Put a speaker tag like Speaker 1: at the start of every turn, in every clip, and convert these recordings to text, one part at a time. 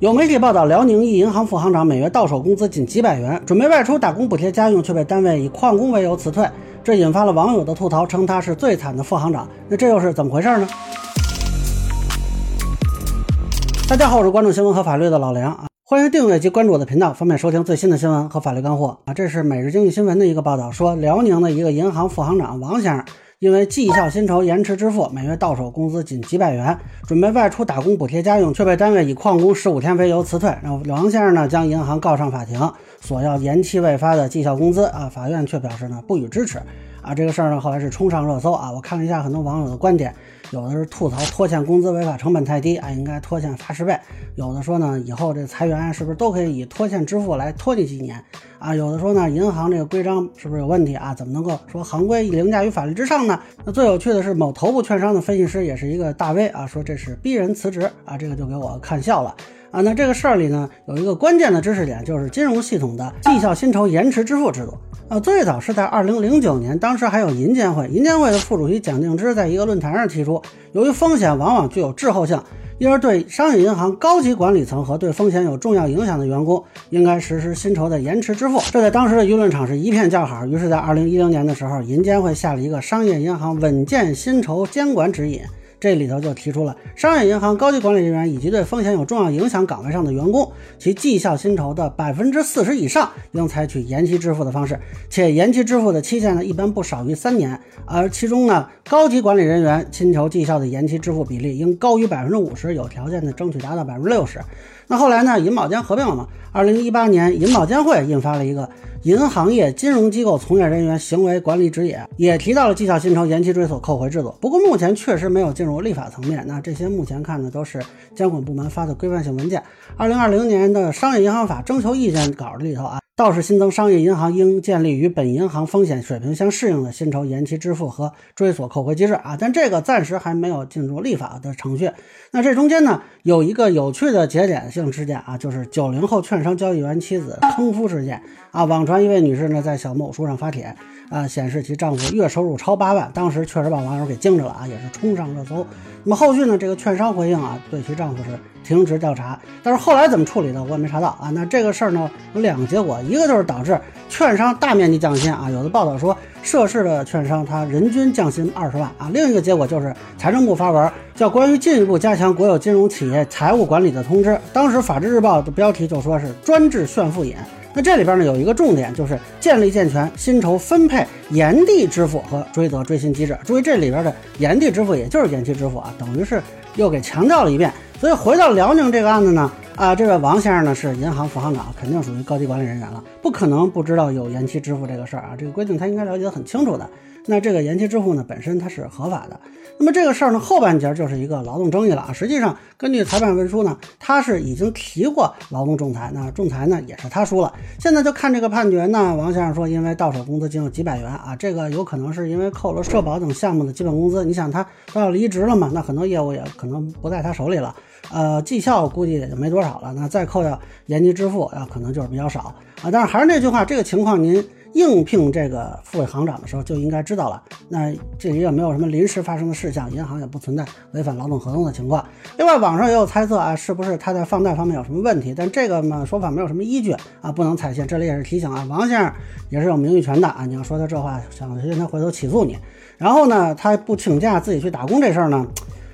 Speaker 1: 有媒体报道，辽宁一银行副行长每月到手工资仅几百元，准备外出打工补贴家用，却被单位以旷工为由辞退，这引发了网友的吐槽，称他是最惨的副行长。那这又是怎么回事呢？大家好，我是关注新闻和法律的老梁啊，欢迎订阅及关注我的频道，方便收听最新的新闻和法律干货啊。这是每日经济新闻的一个报道，说辽宁的一个银行副行长王先生。因为绩效薪酬延迟支付，每月到手工资仅几百元，准备外出打工补贴家用，却被单位以旷工十五天为由辞退。然后王先生呢，将银行告上法庭，索要延期未发的绩效工资啊，法院却表示呢不予支持啊。这个事儿呢，后来是冲上热搜啊。我看了一下很多网友的观点。有的是吐槽拖欠工资违法成本太低啊，应该拖欠罚十倍；有的说呢，以后这裁员是不是都可以以拖欠支付来拖你几年啊？有的说呢，银行这个规章是不是有问题啊？怎么能够说行规凌驾于法律之上呢？那最有趣的是，某头部券商的分析师也是一个大 V 啊，说这是逼人辞职啊，这个就给我看笑了啊。那这个事儿里呢，有一个关键的知识点，就是金融系统的绩效薪酬延迟支付制度。呃，最早是在二零零九年，当时还有银监会，银监会的副主席蒋敬之在一个论坛上提出，由于风险往往具有滞后性，因而对商业银行高级管理层和对风险有重要影响的员工，应该实施薪酬的延迟支付。这在当时的舆论场是一片叫好。于是，在二零一零年的时候，银监会下了一个商业银行稳健薪酬监管指引。这里头就提出了，商业银行高级管理人员以及对风险有重要影响岗位上的员工，其绩效薪酬的百分之四十以上应采取延期支付的方式，且延期支付的期限呢一般不少于三年，而其中呢高级管理人员薪酬绩效的延期支付比例应高于百分之五十，有条件的争取达到百分之六十。那后来呢？银保监合并了嘛？二零一八年，银保监会印发了一个《银行业金融机构从业人员行为管理指引》，也提到了绩效薪酬延期追索扣回制度。不过目前确实没有进入立法层面。那这些目前看的都是监管部门发的规范性文件。二零二零年的商业银行法征求意见稿里头啊。倒是新增商业银行应建立与本银行风险水平相适应的薪酬延期支付和追索扣回机制啊，但这个暂时还没有进入立法的程序。那这中间呢，有一个有趣的节点性事件啊，就是九零后券商交易员妻子坑夫事件啊。网传一位女士呢在小某书上发帖啊，显示其丈夫月收入超八万，当时确实把网友给惊着了啊，也是冲上热搜。那么后续呢，这个券商回应啊，对其丈夫是。停职调查，但是后来怎么处理的我也没查到啊。那这个事儿呢有两个结果，一个就是导致券商大面积降薪啊，有的报道说涉事的券商他人均降薪二十万啊。另一个结果就是财政部发文叫关于进一步加强国有金融企业财务管理的通知，当时法制日报的标题就说是专治炫富瘾。那这里边呢有一个重点就是建立健全薪酬分配延递支付和追责追薪机制。注意这里边的延递支付也就是延期支付啊，等于是又给强调了一遍。所以回到辽宁这个案子呢，啊，这位王先生呢是银行副行长，肯定属于高级管理人员了，不可能不知道有延期支付这个事儿啊，这个规定他应该了解得很清楚的。那这个延期支付呢，本身它是合法的。那么这个事儿呢，后半截就是一个劳动争议了啊。实际上，根据裁判文书呢，他是已经提过劳动仲裁，那仲裁呢也是他输了。现在就看这个判决呢，王先生说，因为到手工资仅有几百元啊，这个有可能是因为扣了社保等项目的基本工资。你想他都要离职了嘛，那很多业务也可能不在他手里了。呃，绩效估计也就没多少了。那再扣掉延期支付，啊，可能就是比较少啊。但是还是那句话，这个情况您。应聘这个副行长的时候就应该知道了，那这里也没有什么临时发生的事项，银行也不存在违反劳动合同的情况。另外，网上也有猜测啊，是不是他在放贷方面有什么问题？但这个嘛说法没有什么依据啊，不能采信。这里也是提醒啊，王先生也是有名誉权的啊，你要说他这话，小心他回头起诉你。然后呢，他不请假自己去打工这事儿呢，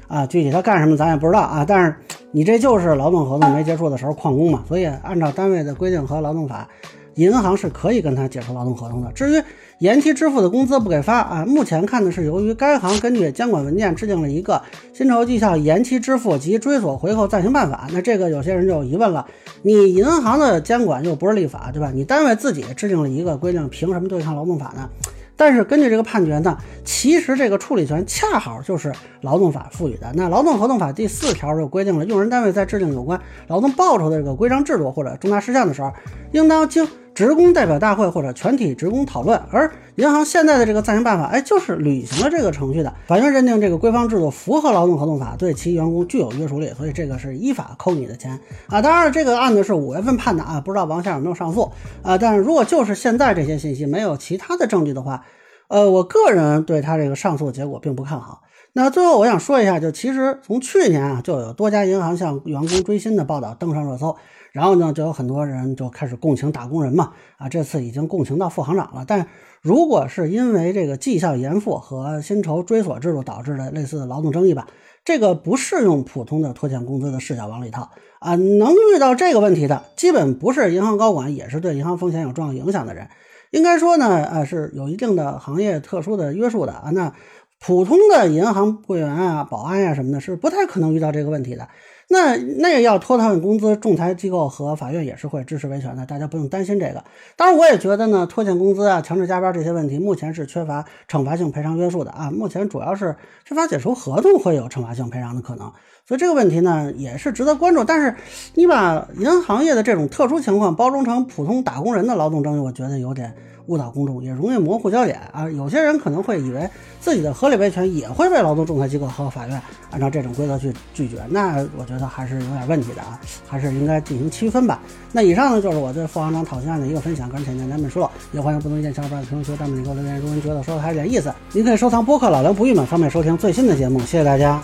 Speaker 1: 啊，具体他干什么咱也不知道啊。但是你这就是劳动合同没结束的时候旷工嘛，所以按照单位的规定和劳动法。银行是可以跟他解除劳动合同的。至于延期支付的工资不给发啊，目前看的是由于该行根据监管文件制定了一个薪酬绩效延期支付及追索回扣暂行办法。那这个有些人就有疑问了：你银行的监管又不是立法，对吧？你单位自己制定了一个规定，凭什么对抗劳动法呢？但是根据这个判决呢，其实这个处理权恰好就是劳动法赋予的。那劳动合同法第四条就规定了，用人单位在制定有关劳动报酬的这个规章制度或者重大事项的时候，应当经职工代表大会或者全体职工讨论，而银行现在的这个暂行办法，哎，就是履行了这个程序的。法院认定这个规范制度符合劳动合同法，对其员工具有约束力，所以这个是依法扣你的钱啊。当然，这个案子是五月份判的啊，不知道王先生有没有上诉啊？但是如果就是现在这些信息没有其他的证据的话，呃，我个人对他这个上诉结果并不看好。那最后我想说一下，就其实从去年啊，就有多家银行向员工追薪的报道登上热搜，然后呢，就有很多人就开始共情打工人嘛，啊，这次已经共情到副行长了。但如果是因为这个绩效延付和薪酬追索制度导致的类似的劳动争议吧，这个不适用普通的拖欠工资的视角往里套啊。能遇到这个问题的，基本不是银行高管，也是对银行风险有重要影响的人。应该说呢，呃，是有一定的行业特殊的约束的啊。那普通的银行柜员啊、保安呀什么的，是不太可能遇到这个问题的。那那要拖他们工资，仲裁机构和法院也是会支持维权的，大家不用担心这个。当然，我也觉得呢，拖欠工资啊、强制加班这些问题，目前是缺乏惩罚性赔偿约束的啊。目前主要是非法解除合同会有惩罚性赔偿的可能，所以这个问题呢也是值得关注。但是你把银行业的这种特殊情况包装成普通打工人的劳动争议，我觉得有点。误导公众也容易模糊焦点啊！有些人可能会以为自己的合理维权也会被劳动仲裁机构和法院按照这种规则去拒绝，那我觉得还是有点问题的啊，还是应该进行区分吧。那以上呢就是我对副行长讨薪案的一个分享，个人浅见难免疏漏，也欢迎不同意见小伙伴在评论区、弹幕里给我留言。如果您觉得说的还有点意思，您可以收藏播客老梁不郁闷，方便收听最新的节目。谢谢大家。